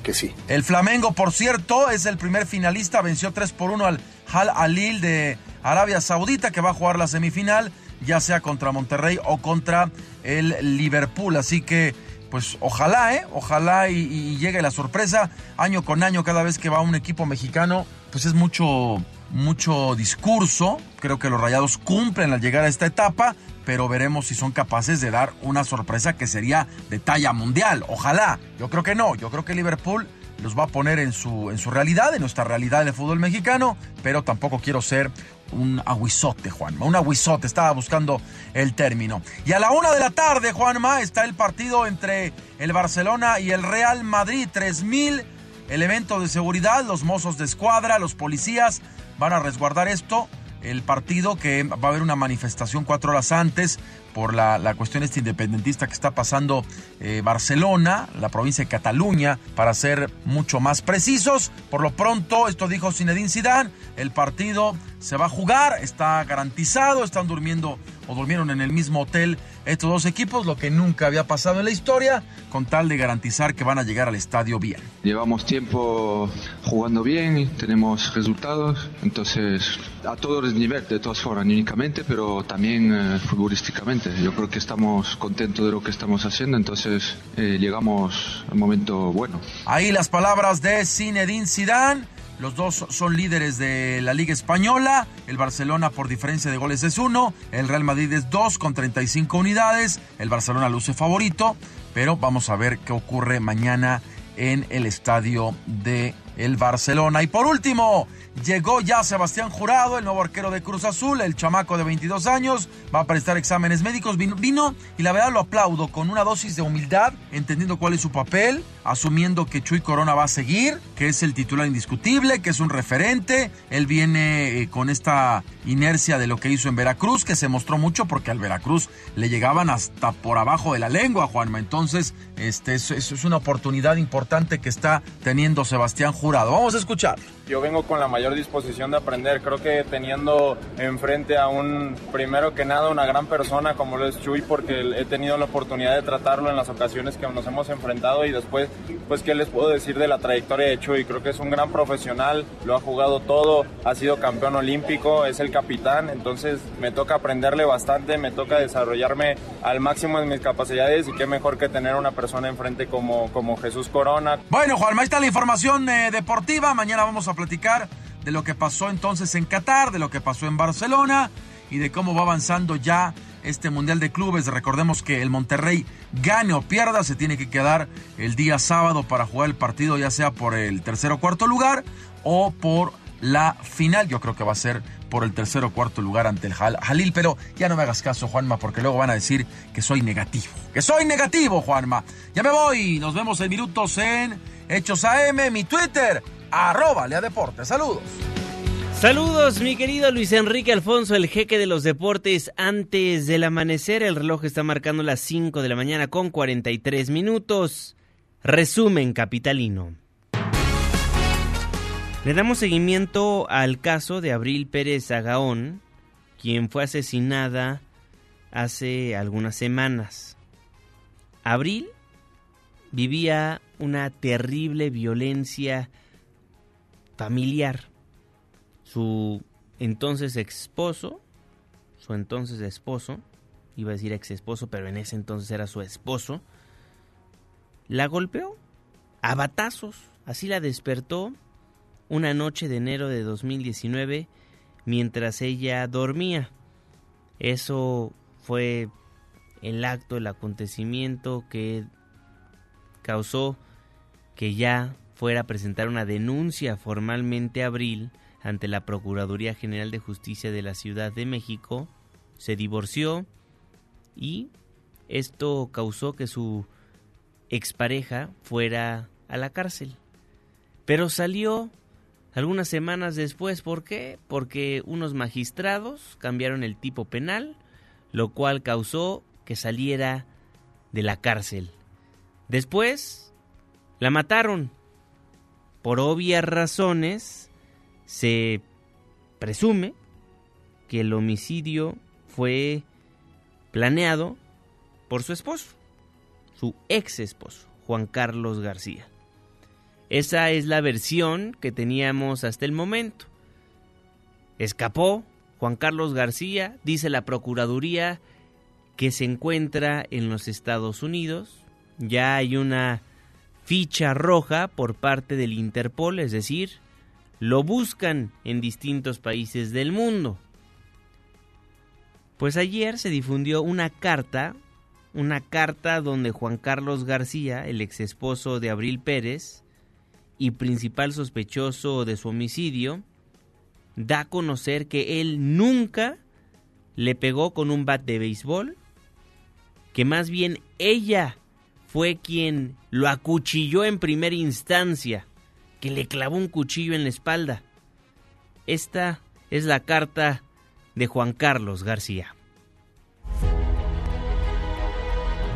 que sí. El Flamengo, por cierto, es el primer finalista, venció 3 por 1 al Al Alil de Arabia Saudita, que va a jugar la semifinal, ya sea contra Monterrey o contra el Liverpool. Así que, pues ojalá, ¿eh? Ojalá y, y llegue la sorpresa. Año con año, cada vez que va un equipo mexicano, pues es mucho, mucho discurso. Creo que los rayados cumplen al llegar a esta etapa, pero veremos si son capaces de dar una sorpresa que sería de talla mundial. Ojalá. Yo creo que no. Yo creo que Liverpool los va a poner en su, en su realidad, en nuestra realidad del fútbol mexicano, pero tampoco quiero ser un aguizote, Juanma. Un aguizote, estaba buscando el término. Y a la una de la tarde, Juanma, está el partido entre el Barcelona y el Real Madrid. 3000 elementos de seguridad, los mozos de escuadra, los policías van a resguardar esto el partido que va a haber una manifestación cuatro horas antes por la, la cuestión este independentista que está pasando eh, Barcelona, la provincia de Cataluña, para ser mucho más precisos. Por lo pronto, esto dijo Zinedine Zidane, el partido se va a jugar, está garantizado, están durmiendo o durmieron en el mismo hotel estos dos equipos, lo que nunca había pasado en la historia, con tal de garantizar que van a llegar al estadio bien. Llevamos tiempo jugando bien, tenemos resultados, entonces a todos los niveles, de todas formas, únicamente, pero también eh, futbolísticamente. Yo creo que estamos contentos de lo que estamos haciendo, entonces eh, llegamos a un momento bueno. Ahí las palabras de Zinedine Zidane. Los dos son líderes de la Liga Española. El Barcelona por diferencia de goles es uno. El Real Madrid es dos con 35 unidades. El Barcelona luce favorito. Pero vamos a ver qué ocurre mañana en el estadio de el Barcelona. Y por último, llegó ya Sebastián Jurado, el nuevo arquero de Cruz Azul, el chamaco de 22 años, va a prestar exámenes médicos, vino, y la verdad lo aplaudo con una dosis de humildad, entendiendo cuál es su papel, asumiendo que Chuy Corona va a seguir, que es el titular indiscutible, que es un referente, él viene eh, con esta inercia de lo que hizo en Veracruz, que se mostró mucho porque al Veracruz le llegaban hasta por abajo de la lengua, Juanma, entonces este, eso es una oportunidad importante que está teniendo Sebastián Jurado. Vamos a escuchar. Yo vengo con la mayor disposición de aprender. Creo que teniendo enfrente a un, primero que nada, una gran persona como lo es Chuy, porque he tenido la oportunidad de tratarlo en las ocasiones que nos hemos enfrentado y después, pues, ¿qué les puedo decir de la trayectoria de Chuy? Creo que es un gran profesional, lo ha jugado todo, ha sido campeón olímpico, es el capitán, entonces me toca aprenderle bastante, me toca desarrollarme al máximo de mis capacidades y qué mejor que tener una persona enfrente como, como Jesús Corona. Bueno, Juan, ahí está la información eh, deportiva. Mañana vamos a platicar de lo que pasó entonces en Qatar, de lo que pasó en Barcelona y de cómo va avanzando ya este Mundial de Clubes. Recordemos que el Monterrey gane o pierda, se tiene que quedar el día sábado para jugar el partido, ya sea por el tercer o cuarto lugar o por la final. Yo creo que va a ser por el tercer o cuarto lugar ante el Jalil, pero ya no me hagas caso, Juanma, porque luego van a decir que soy negativo. Que soy negativo, Juanma. Ya me voy. Nos vemos en minutos en Hechos AM, mi Twitter, arroba Lea Deportes. Saludos. Saludos, mi querido Luis Enrique Alfonso, el jeque de los deportes. Antes del amanecer, el reloj está marcando las 5 de la mañana con 43 minutos. Resumen capitalino. Le damos seguimiento al caso de Abril Pérez Agaón, quien fue asesinada hace algunas semanas. Abril vivía una terrible violencia familiar su entonces esposo, su entonces esposo, iba a decir ex esposo, pero en ese entonces era su esposo, la golpeó a batazos. Así la despertó una noche de enero de 2019 mientras ella dormía. Eso fue el acto, el acontecimiento que causó que ya fuera a presentar una denuncia formalmente Abril ante la Procuraduría General de Justicia de la Ciudad de México, se divorció y esto causó que su expareja fuera a la cárcel. Pero salió algunas semanas después, ¿por qué? Porque unos magistrados cambiaron el tipo penal, lo cual causó que saliera de la cárcel. Después la mataron. Por obvias razones, se presume que el homicidio fue planeado por su esposo, su ex esposo, Juan Carlos García. Esa es la versión que teníamos hasta el momento. Escapó Juan Carlos García, dice la Procuraduría, que se encuentra en los Estados Unidos. Ya hay una ficha roja por parte del Interpol, es decir, lo buscan en distintos países del mundo. Pues ayer se difundió una carta, una carta donde Juan Carlos García, el ex esposo de Abril Pérez y principal sospechoso de su homicidio, da a conocer que él nunca le pegó con un bat de béisbol, que más bien ella fue quien lo acuchilló en primera instancia que le clavó un cuchillo en la espalda. Esta es la carta de Juan Carlos García.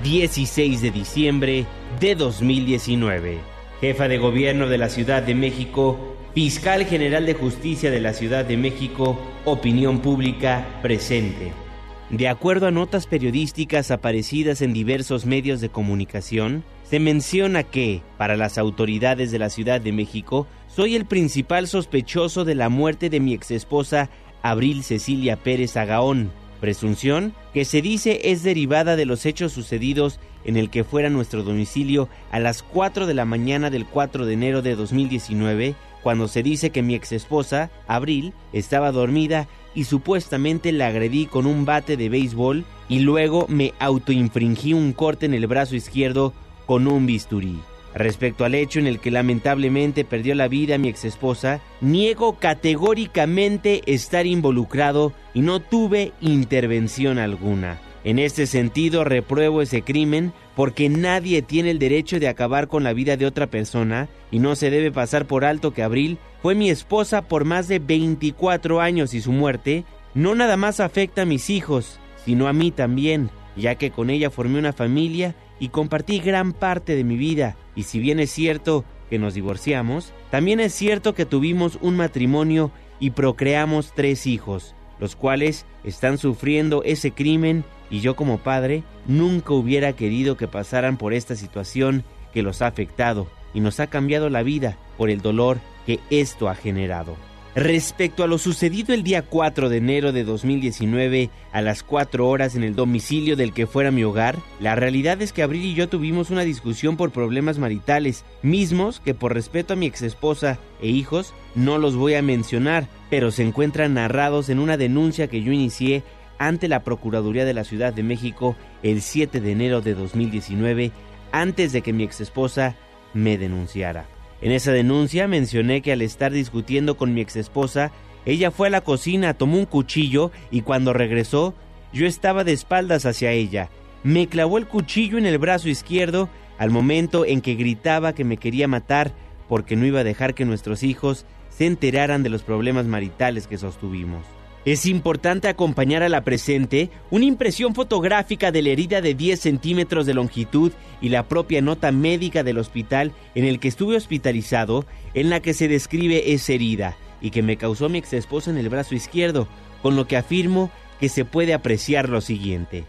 16 de diciembre de 2019. Jefa de Gobierno de la Ciudad de México, Fiscal General de Justicia de la Ciudad de México, Opinión Pública presente. De acuerdo a notas periodísticas aparecidas en diversos medios de comunicación, se menciona que, para las autoridades de la Ciudad de México, soy el principal sospechoso de la muerte de mi exesposa Abril Cecilia Pérez Agaón, presunción que se dice es derivada de los hechos sucedidos en el que fuera nuestro domicilio a las 4 de la mañana del 4 de enero de 2019, cuando se dice que mi exesposa, Abril, estaba dormida y supuestamente la agredí con un bate de béisbol y luego me autoinfringí un corte en el brazo izquierdo con un bisturí. Respecto al hecho en el que lamentablemente perdió la vida mi exesposa, niego categóricamente estar involucrado y no tuve intervención alguna. En este sentido, repruebo ese crimen porque nadie tiene el derecho de acabar con la vida de otra persona y no se debe pasar por alto que Abril fue mi esposa por más de 24 años y su muerte no nada más afecta a mis hijos, sino a mí también, ya que con ella formé una familia y compartí gran parte de mi vida, y si bien es cierto que nos divorciamos, también es cierto que tuvimos un matrimonio y procreamos tres hijos, los cuales están sufriendo ese crimen y yo como padre nunca hubiera querido que pasaran por esta situación que los ha afectado y nos ha cambiado la vida por el dolor que esto ha generado. Respecto a lo sucedido el día 4 de enero de 2019 a las 4 horas en el domicilio del que fuera mi hogar, la realidad es que Abril y yo tuvimos una discusión por problemas maritales, mismos que por respeto a mi exesposa e hijos no los voy a mencionar, pero se encuentran narrados en una denuncia que yo inicié ante la Procuraduría de la Ciudad de México el 7 de enero de 2019, antes de que mi exesposa me denunciara. En esa denuncia mencioné que al estar discutiendo con mi exesposa, ella fue a la cocina, tomó un cuchillo y cuando regresó, yo estaba de espaldas hacia ella. Me clavó el cuchillo en el brazo izquierdo al momento en que gritaba que me quería matar porque no iba a dejar que nuestros hijos se enteraran de los problemas maritales que sostuvimos. Es importante acompañar a la presente una impresión fotográfica de la herida de 10 centímetros de longitud y la propia nota médica del hospital en el que estuve hospitalizado, en la que se describe esa herida y que me causó mi ex esposa en el brazo izquierdo, con lo que afirmo que se puede apreciar lo siguiente.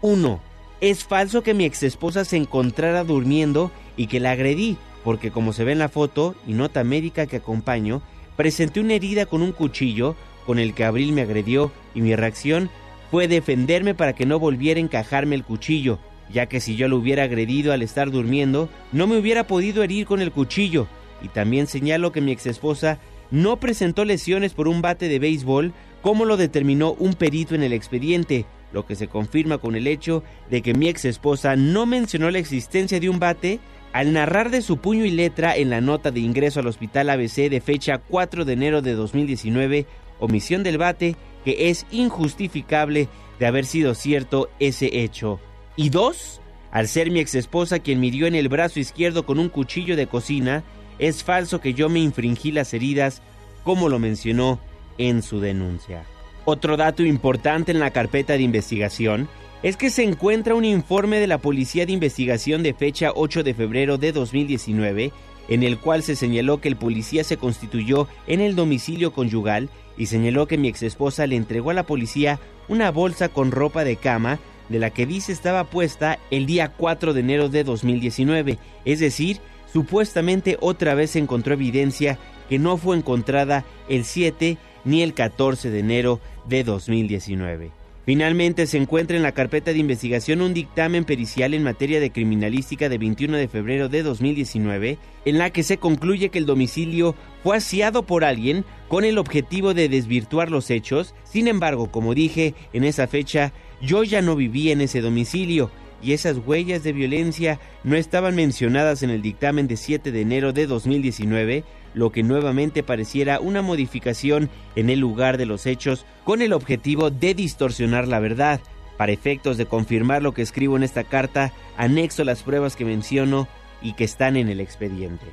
1. Es falso que mi ex esposa se encontrara durmiendo y que la agredí, porque como se ve en la foto y nota médica que acompaño, presenté una herida con un cuchillo con el que Abril me agredió y mi reacción fue defenderme para que no volviera a encajarme el cuchillo, ya que si yo lo hubiera agredido al estar durmiendo, no me hubiera podido herir con el cuchillo. Y también señalo que mi exesposa no presentó lesiones por un bate de béisbol como lo determinó un perito en el expediente, lo que se confirma con el hecho de que mi exesposa no mencionó la existencia de un bate al narrar de su puño y letra en la nota de ingreso al hospital ABC de fecha 4 de enero de 2019 omisión del bate que es injustificable de haber sido cierto ese hecho. Y dos, al ser mi exesposa quien me dio en el brazo izquierdo con un cuchillo de cocina, es falso que yo me infringí las heridas como lo mencionó en su denuncia. Otro dato importante en la carpeta de investigación es que se encuentra un informe de la Policía de Investigación de fecha 8 de febrero de 2019 en el cual se señaló que el policía se constituyó en el domicilio conyugal y señaló que mi exesposa le entregó a la policía una bolsa con ropa de cama de la que dice estaba puesta el día 4 de enero de 2019, es decir, supuestamente otra vez encontró evidencia que no fue encontrada el 7 ni el 14 de enero de 2019. Finalmente se encuentra en la carpeta de investigación un dictamen pericial en materia de criminalística de 21 de febrero de 2019, en la que se concluye que el domicilio fue asiado por alguien con el objetivo de desvirtuar los hechos. Sin embargo, como dije, en esa fecha yo ya no vivía en ese domicilio y esas huellas de violencia no estaban mencionadas en el dictamen de 7 de enero de 2019, lo que nuevamente pareciera una modificación en el lugar de los hechos con el objetivo de distorsionar la verdad. Para efectos de confirmar lo que escribo en esta carta, anexo las pruebas que menciono y que están en el expediente.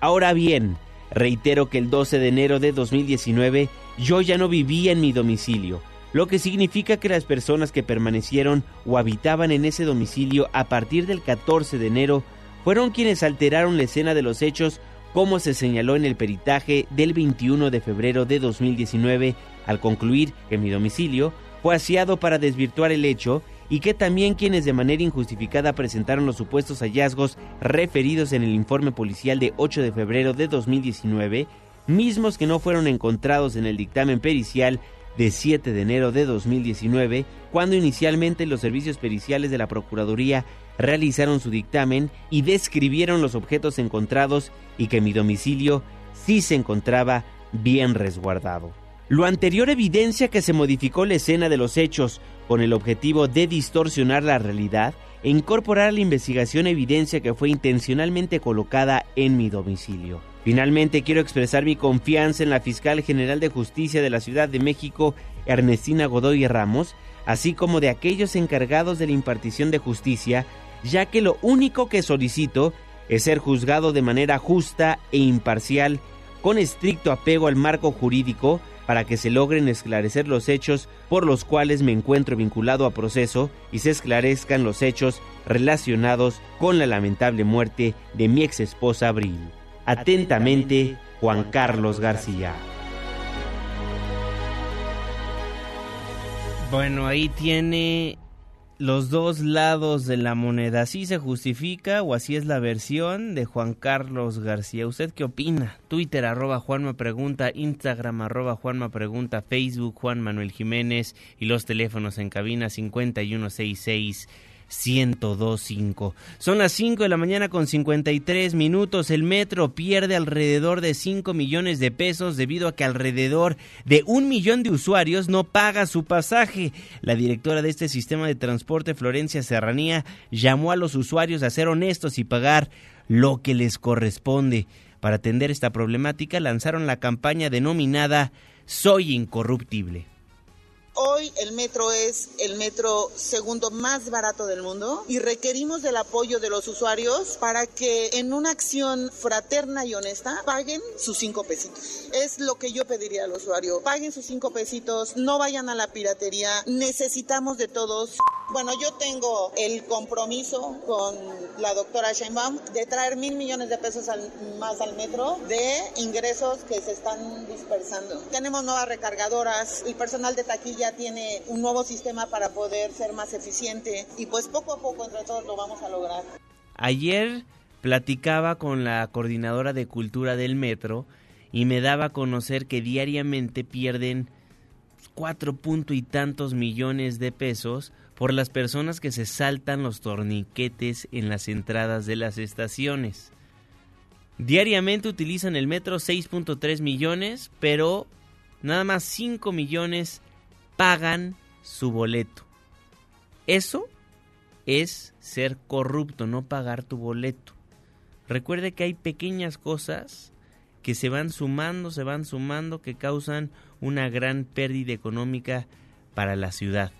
Ahora bien, reitero que el 12 de enero de 2019 yo ya no vivía en mi domicilio, lo que significa que las personas que permanecieron o habitaban en ese domicilio a partir del 14 de enero fueron quienes alteraron la escena de los hechos como se señaló en el peritaje del 21 de febrero de 2019 al concluir que mi domicilio fue asiado para desvirtuar el hecho y que también quienes de manera injustificada presentaron los supuestos hallazgos referidos en el informe policial de 8 de febrero de 2019, mismos que no fueron encontrados en el dictamen pericial de 7 de enero de 2019, cuando inicialmente los servicios periciales de la Procuraduría realizaron su dictamen y describieron los objetos encontrados y que mi domicilio sí se encontraba bien resguardado. Lo anterior evidencia que se modificó la escena de los hechos con el objetivo de distorsionar la realidad e incorporar a la investigación evidencia que fue intencionalmente colocada en mi domicilio. Finalmente quiero expresar mi confianza en la fiscal general de justicia de la Ciudad de México, Ernestina Godoy Ramos, así como de aquellos encargados de la impartición de justicia ya que lo único que solicito es ser juzgado de manera justa e imparcial, con estricto apego al marco jurídico, para que se logren esclarecer los hechos por los cuales me encuentro vinculado a proceso y se esclarezcan los hechos relacionados con la lamentable muerte de mi ex esposa Abril. Atentamente, Juan Carlos García. Bueno, ahí tiene los dos lados de la moneda. ¿Así se justifica o así es la versión de Juan Carlos García? ¿Usted qué opina? Twitter arroba Juanma Pregunta, Instagram arroba Juanma Pregunta, Facebook Juan Manuel Jiménez y los teléfonos en cabina 5166 1025. Son las 5 de la mañana con 53 minutos. El metro pierde alrededor de 5 millones de pesos debido a que alrededor de un millón de usuarios no paga su pasaje. La directora de este sistema de transporte, Florencia Serranía, llamó a los usuarios a ser honestos y pagar lo que les corresponde. Para atender esta problemática lanzaron la campaña denominada Soy Incorruptible. Hoy el metro es el metro segundo más barato del mundo y requerimos del apoyo de los usuarios para que en una acción fraterna y honesta paguen sus cinco pesitos. Es lo que yo pediría al usuario. Paguen sus cinco pesitos, no vayan a la piratería. Necesitamos de todos. Bueno, yo tengo el compromiso con la doctora Sheinbaum de traer mil millones de pesos más al metro de ingresos que se están dispersando. Tenemos nuevas recargadoras, el personal de taquilla tiene un nuevo sistema para poder ser más eficiente y pues poco a poco entre todos lo vamos a lograr. Ayer platicaba con la coordinadora de cultura del metro y me daba a conocer que diariamente pierden cuatro punto y tantos millones de pesos por las personas que se saltan los torniquetes en las entradas de las estaciones. Diariamente utilizan el metro 6.3 millones, pero nada más 5 millones pagan su boleto. Eso es ser corrupto, no pagar tu boleto. Recuerde que hay pequeñas cosas que se van sumando, se van sumando, que causan una gran pérdida económica para la ciudad.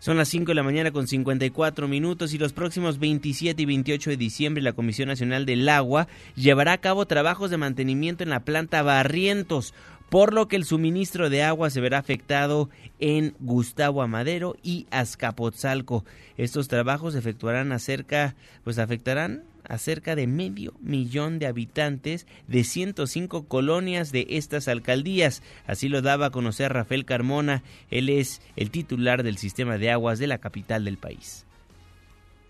Son las 5 de la mañana con 54 minutos y los próximos 27 y 28 de diciembre la Comisión Nacional del Agua llevará a cabo trabajos de mantenimiento en la planta Barrientos, por lo que el suministro de agua se verá afectado en Gustavo Amadero y Azcapotzalco. Estos trabajos efectuarán acerca, pues afectarán a cerca de medio millón de habitantes de 105 colonias de estas alcaldías. Así lo daba a conocer Rafael Carmona. Él es el titular del sistema de aguas de la capital del país.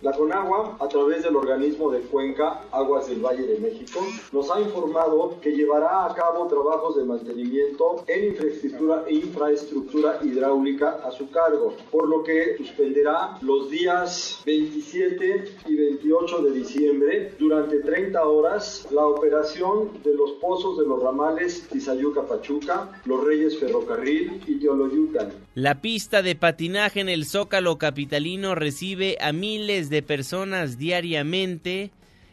La CONAGUA, a través del organismo de Cuenca, Aguas del Valle de México, nos ha informado que llevará a cabo trabajos de mantenimiento en infraestructura, infraestructura hidráulica a su cargo, por lo que suspenderá los días 27 y 28 de diciembre durante 30 horas la operación de los pozos de los ramales Tizayuca-Pachuca, Los Reyes Ferrocarril y Teoloyucan. La pista de patinaje en el Zócalo capitalino recibe a miles de personas diariamente,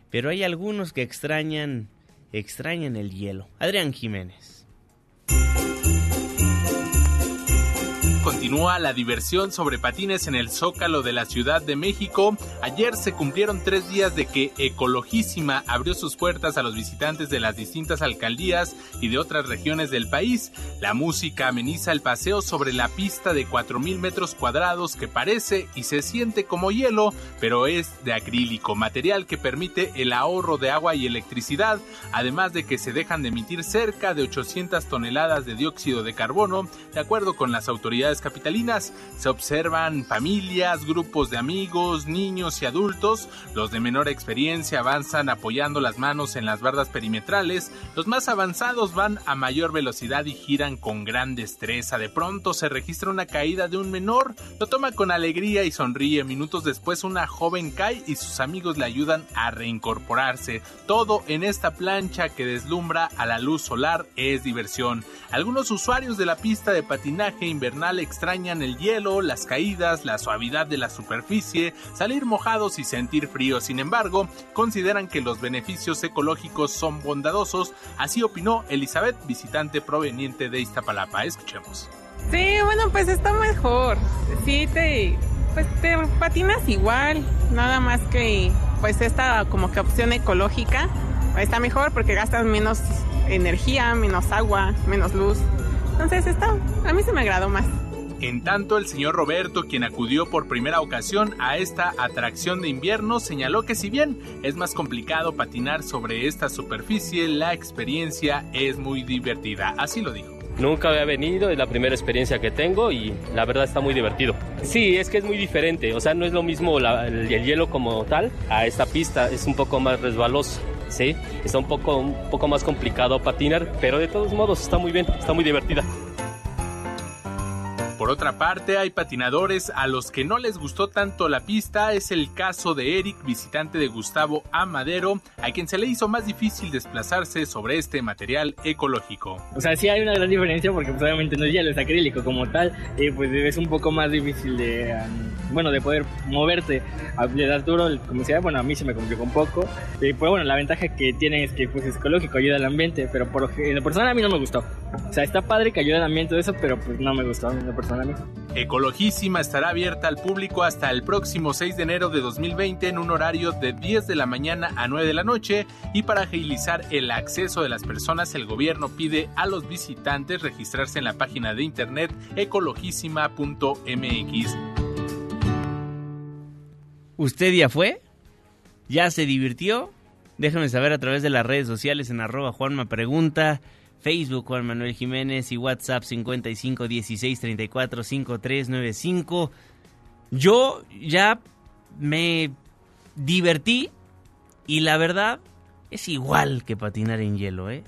pero hay algunos que extrañan extrañan el hielo. Adrián Jiménez. Continúa la diversión sobre patines en el Zócalo de la Ciudad de México. Ayer se cumplieron tres días de que Ecologísima abrió sus puertas a los visitantes de las distintas alcaldías y de otras regiones del país. La música ameniza el paseo sobre la pista de 4.000 metros cuadrados que parece y se siente como hielo, pero es de acrílico, material que permite el ahorro de agua y electricidad, además de que se dejan de emitir cerca de 800 toneladas de dióxido de carbono, de acuerdo con las autoridades capitalinas. Se observan familias, grupos de amigos, niños y adultos. Los de menor experiencia avanzan apoyando las manos en las bardas perimetrales. Los más avanzados van a mayor velocidad y giran con gran destreza. De pronto se registra una caída de un menor. Lo toma con alegría y sonríe. Minutos después una joven cae y sus amigos le ayudan a reincorporarse. Todo en esta plancha que deslumbra a la luz solar es diversión. Algunos usuarios de la pista de patinaje invernal extrañan el hielo, las caídas, la suavidad de la superficie, salir mojados y sentir frío. Sin embargo, consideran que los beneficios ecológicos son bondadosos, así opinó Elizabeth, visitante proveniente de Iztapalapa. Escuchemos. Sí, bueno, pues está mejor. Sí, te, pues te patinas igual, nada más que pues esta como que opción ecológica está mejor porque gastas menos energía, menos agua, menos luz. Entonces está, a mí se me agradó más. En tanto, el señor Roberto, quien acudió por primera ocasión a esta atracción de invierno, señaló que si bien es más complicado patinar sobre esta superficie, la experiencia es muy divertida. Así lo dijo. Nunca había venido, es la primera experiencia que tengo y la verdad está muy divertido. Sí, es que es muy diferente, o sea, no es lo mismo el, hielo como tal a esta pista, es un poco más resbaloso. Sí, está un poco, un poco más complicado patinar, pero de todos modos está muy bien, está muy divertida. Por otra parte, hay patinadores a los que no les gustó tanto la pista. Es el caso de Eric, visitante de Gustavo Amadero, a quien se le hizo más difícil desplazarse sobre este material ecológico. O sea, sí hay una gran diferencia porque pues, obviamente no es hielo, es acrílico como tal, y pues es un poco más difícil de, bueno, de poder moverte, de dar duro, como sea, bueno, a mí se me complicó un poco. Y pues bueno, la ventaja que tiene es que pues es ecológico, ayuda al ambiente, pero por en lo personal a mí no me gustó. O sea, está padre que ayude al ambiente de eso, pero pues no me gustó en lo personal. Ecologísima estará abierta al público hasta el próximo 6 de enero de 2020 en un horario de 10 de la mañana a 9 de la noche y para agilizar el acceso de las personas el gobierno pide a los visitantes registrarse en la página de internet ecologísima.mx. ¿Usted ya fue? ¿Ya se divirtió? Déjame saber a través de las redes sociales en arroba Juanma Pregunta, Facebook Juan Manuel Jiménez y WhatsApp 55 16 34 5395. Yo ya me divertí y la verdad es igual que patinar en hielo, ¿eh?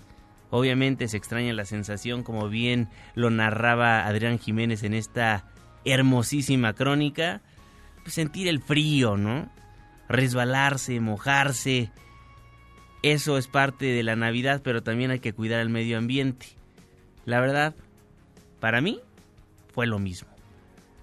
Obviamente se extraña la sensación, como bien lo narraba Adrián Jiménez en esta hermosísima crónica, pues sentir el frío, ¿no? Resbalarse, mojarse. Eso es parte de la Navidad, pero también hay que cuidar el medio ambiente. La verdad, para mí fue lo mismo.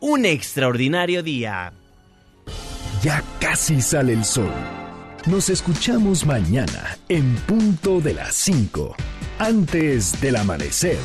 un extraordinario día. Ya casi sale el sol. Nos escuchamos mañana en punto de las 5, antes del amanecer.